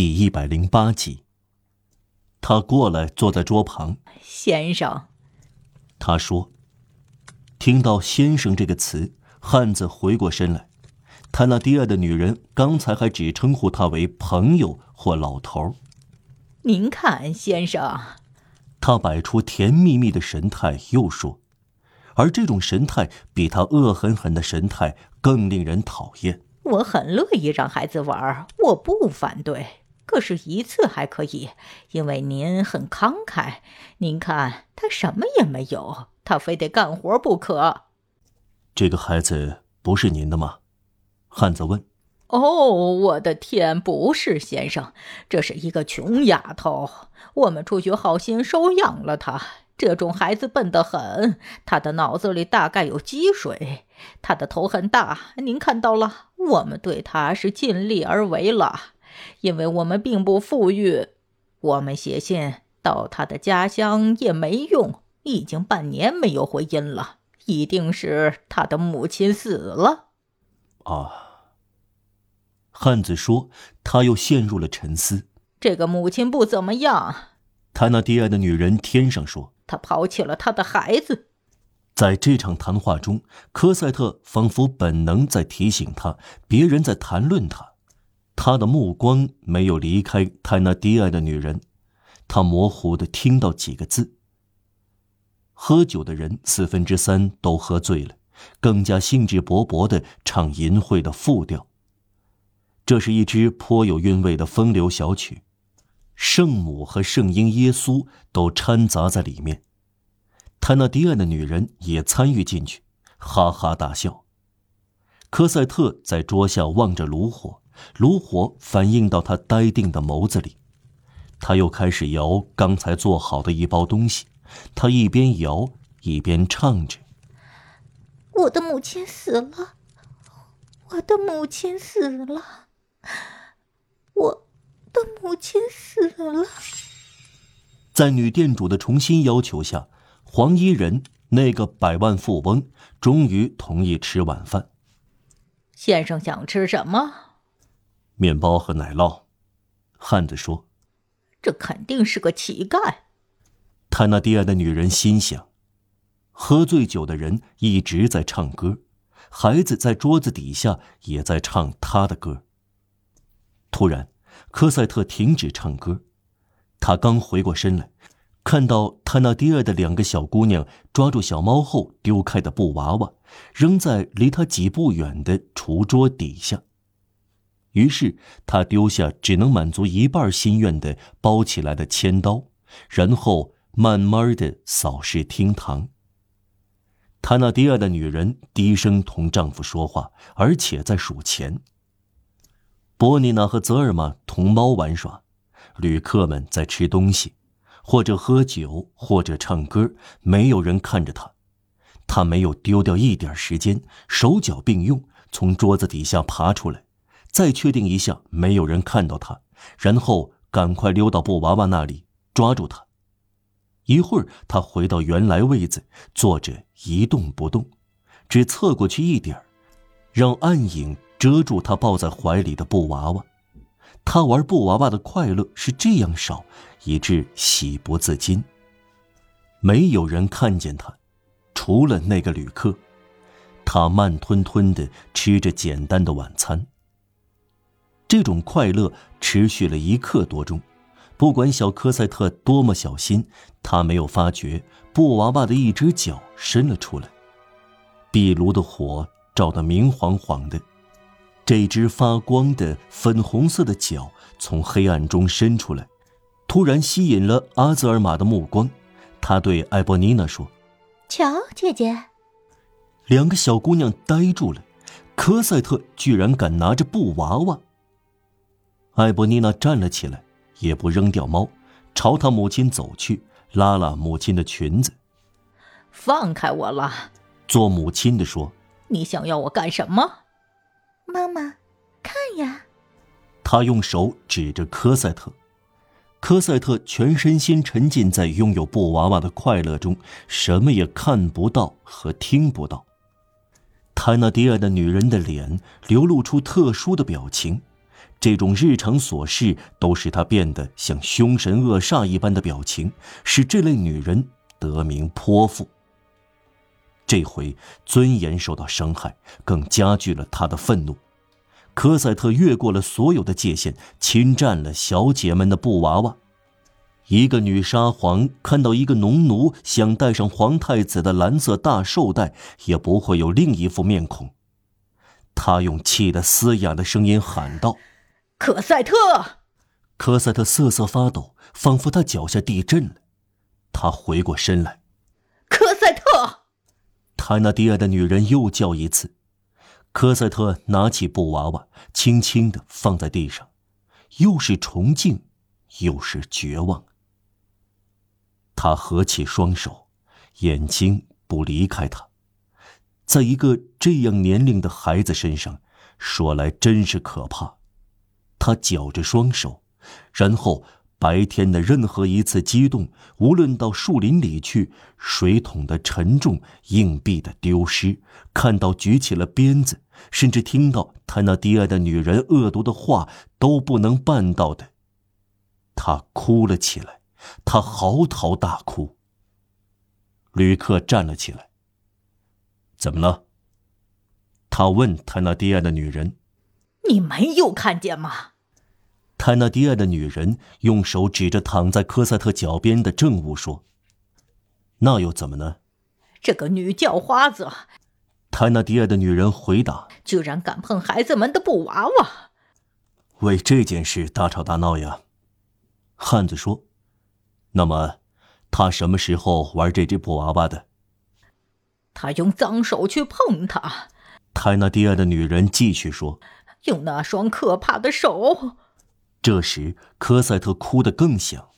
第一百零八集。他过来坐在桌旁，先生。他说：“听到‘先生’这个词，汉子回过身来。他那低矮的女人刚才还只称呼他为朋友或老头。您看，先生。”他摆出甜蜜蜜的神态，又说：“而这种神态比他恶狠狠的神态更令人讨厌。”我很乐意让孩子玩，我不反对。可是，一次还可以，因为您很慷慨。您看，他什么也没有，他非得干活不可。这个孩子不是您的吗？汉子问。哦，我的天，不是，先生，这是一个穷丫头。我们出于好心收养了她。这种孩子笨得很，他的脑子里大概有积水。他的头很大，您看到了。我们对他是尽力而为了，因为我们并不富裕。我们写信到他的家乡也没用，已经半年没有回音了。一定是他的母亲死了。啊，汉子说，他又陷入了沉思。这个母亲不怎么样。他那低矮的女人天上说。他抛弃了他的孩子。在这场谈话中，科赛特仿佛本能在提醒他，别人在谈论他。他的目光没有离开他那低矮的女人。他模糊的听到几个字：“喝酒的人四分之三都喝醉了，更加兴致勃勃的唱淫秽的复调。”这是一支颇有韵味的风流小曲。圣母和圣婴耶稣都掺杂在里面，泰纳迪安的女人也参与进去，哈哈大笑。科赛特在桌下望着炉火，炉火反映到他呆定的眸子里。他又开始摇刚才做好的一包东西，他一边摇一边唱着：“我的母亲死了，我的母亲死了，我。”的母亲死了。在女店主的重新要求下，黄衣人那个百万富翁终于同意吃晚饭。先生想吃什么？面包和奶酪。汉子说：“这肯定是个乞丐。”泰纳迪亚的女人心想：喝醉酒的人一直在唱歌，孩子在桌子底下也在唱他的歌。突然。科赛特停止唱歌，他刚回过身来，看到泰纳第二的两个小姑娘抓住小猫后丢开的布娃娃，扔在离他几步远的厨桌底下。于是他丢下只能满足一半心愿的包起来的铅刀，然后慢慢的扫视厅堂。他那第二的女人低声同丈夫说话，而且在数钱。波妮娜和泽尔玛同猫玩耍，旅客们在吃东西，或者喝酒，或者唱歌，没有人看着他。他没有丢掉一点时间，手脚并用从桌子底下爬出来，再确定一下没有人看到他，然后赶快溜到布娃娃那里抓住他。一会儿，他回到原来位子，坐着一动不动，只侧过去一点让暗影。遮住他抱在怀里的布娃娃，他玩布娃娃的快乐是这样少，以致喜不自禁。没有人看见他，除了那个旅客。他慢吞吞的吃着简单的晚餐。这种快乐持续了一刻多钟，不管小科赛特多么小心，他没有发觉布娃娃的一只脚伸了出来，壁炉的火照得明晃晃的。这只发光的粉红色的脚从黑暗中伸出来，突然吸引了阿泽尔玛的目光。他对艾波妮娜说：“瞧，姐姐。”两个小姑娘呆住了。科赛特居然敢拿着布娃娃。艾伯妮娜站了起来，也不扔掉猫，朝她母亲走去，拉拉母亲的裙子。“放开我了！”做母亲的说，“你想要我干什么？”妈妈，看呀！他用手指着科赛特，科赛特全身心沉浸在拥有布娃娃的快乐中，什么也看不到和听不到。泰纳迪尔的女人的脸流露出特殊的表情，这种日常琐事都使他变得像凶神恶煞一般的表情，使这类女人得名泼妇。这回尊严受到伤害，更加剧了他的愤怒。科赛特越过了所有的界限，侵占了小姐们的布娃娃。一个女沙皇看到一个农奴想戴上皇太子的蓝色大绶带，也不会有另一副面孔。他用气得嘶哑的声音喊道：“科赛特！”科赛特瑟瑟发抖，仿佛他脚下地震了。他回过身来：“科赛特！”泰纳迪亚的女人又叫一次。科赛特拿起布娃娃，轻轻地放在地上，又是崇敬，又是绝望。他合起双手，眼睛不离开他。在一个这样年龄的孩子身上，说来真是可怕。他绞着双手，然后白天的任何一次激动，无论到树林里去，水桶的沉重，硬币的丢失，看到举起了鞭子，甚至听到他那低矮的女人恶毒的话，都不能办到的。他哭了起来。他嚎啕大哭。旅客站了起来。怎么了？他问泰纳迪亚的女人：“你没有看见吗？”泰纳迪亚的女人用手指着躺在科赛特脚边的证物说：“那又怎么呢？”这个女叫花子，泰纳迪亚的女人回答：“居然敢碰孩子们的布娃娃，为这件事大吵大闹呀。”汉子说。那么，他什么时候玩这只布娃娃的？他用脏手去碰它。泰纳迪亚的女人继续说：“用那双可怕的手。”这时，科赛特哭得更响。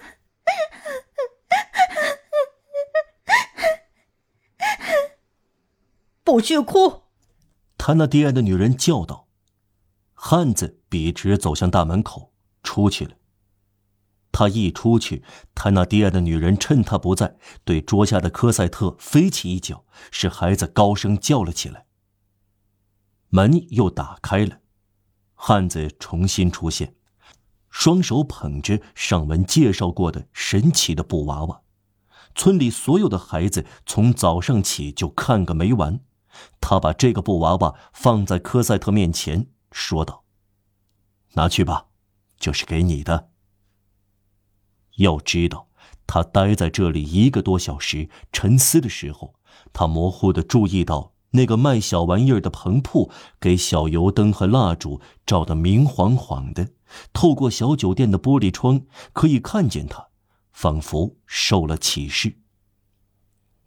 不许哭！他那低矮的女人叫道。汉子笔直走向大门口，出去了。他一出去，他那低矮的女人趁他不在，对桌下的科赛特飞起一脚，使孩子高声叫了起来。门又打开了，汉子重新出现，双手捧着上文介绍过的神奇的布娃娃。村里所有的孩子从早上起就看个没完。他把这个布娃娃放在科赛特面前，说道：“拿去吧，这是给你的。”要知道，他待在这里一个多小时沉思的时候，他模糊的注意到那个卖小玩意儿的棚铺给小油灯和蜡烛照得明晃晃的，透过小酒店的玻璃窗可以看见他，仿佛受了启示。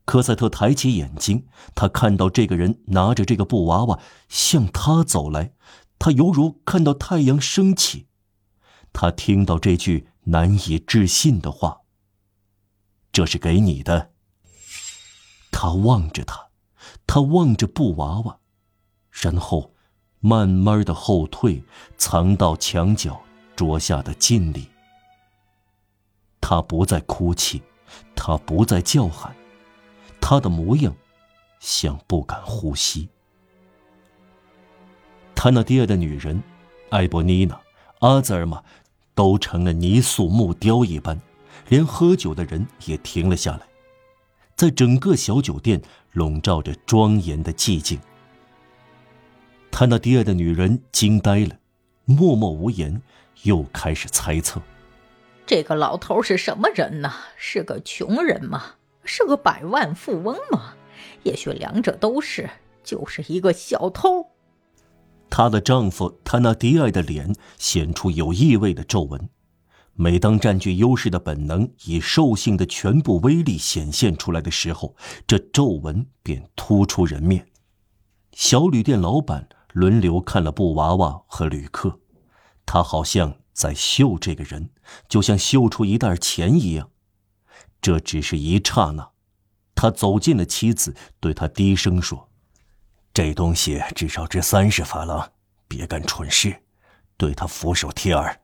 科赛特抬起眼睛，他看到这个人拿着这个布娃娃向他走来，他犹如看到太阳升起。他听到这句。难以置信的话。这是给你的。他望着他，他望着布娃娃，然后慢慢的后退，藏到墙角桌下的镜里。他不再哭泣，他不再叫喊，他的模样像不敢呼吸。他那第二的女人，埃博妮娜，阿泽尔玛。都成了泥塑木雕一般，连喝酒的人也停了下来，在整个小酒店笼罩着庄严的寂静。他那第二的女人惊呆了，默默无言，又开始猜测：这个老头是什么人呢？是个穷人吗？是个百万富翁吗？也许两者都是，就是一个小偷。她的丈夫他那低矮的脸显出有意味的皱纹，每当占据优势的本能以兽性的全部威力显现出来的时候，这皱纹便突出人面。小旅店老板轮流看了布娃娃和旅客，他好像在嗅这个人，就像嗅出一袋钱一样。这只是一刹那，他走近了妻子，对他低声说。这东西至少值三十法郎，别干蠢事，对他俯首帖耳。